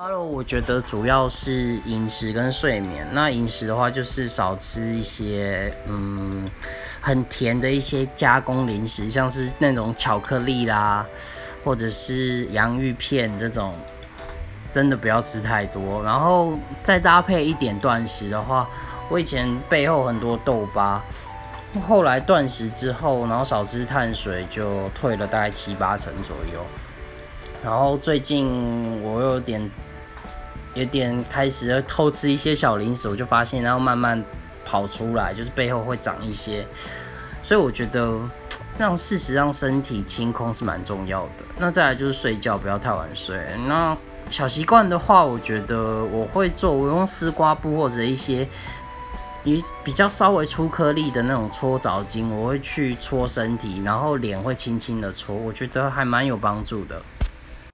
Hello，我觉得主要是饮食跟睡眠。那饮食的话，就是少吃一些嗯很甜的一些加工零食，像是那种巧克力啦，或者是洋芋片这种，真的不要吃太多。然后再搭配一点断食的话，我以前背后很多痘疤，后来断食之后，然后少吃碳水，就退了大概七八成左右。然后最近我有点。有点开始偷吃一些小零食，我就发现，然后慢慢跑出来，就是背后会长一些，所以我觉得让事实让身体清空是蛮重要的。那再来就是睡觉，不要太晚睡。那小习惯的话，我觉得我会做，我用丝瓜布或者一些比比较稍微粗颗粒的那种搓澡巾，我会去搓身体，然后脸会轻轻的搓，我觉得还蛮有帮助的。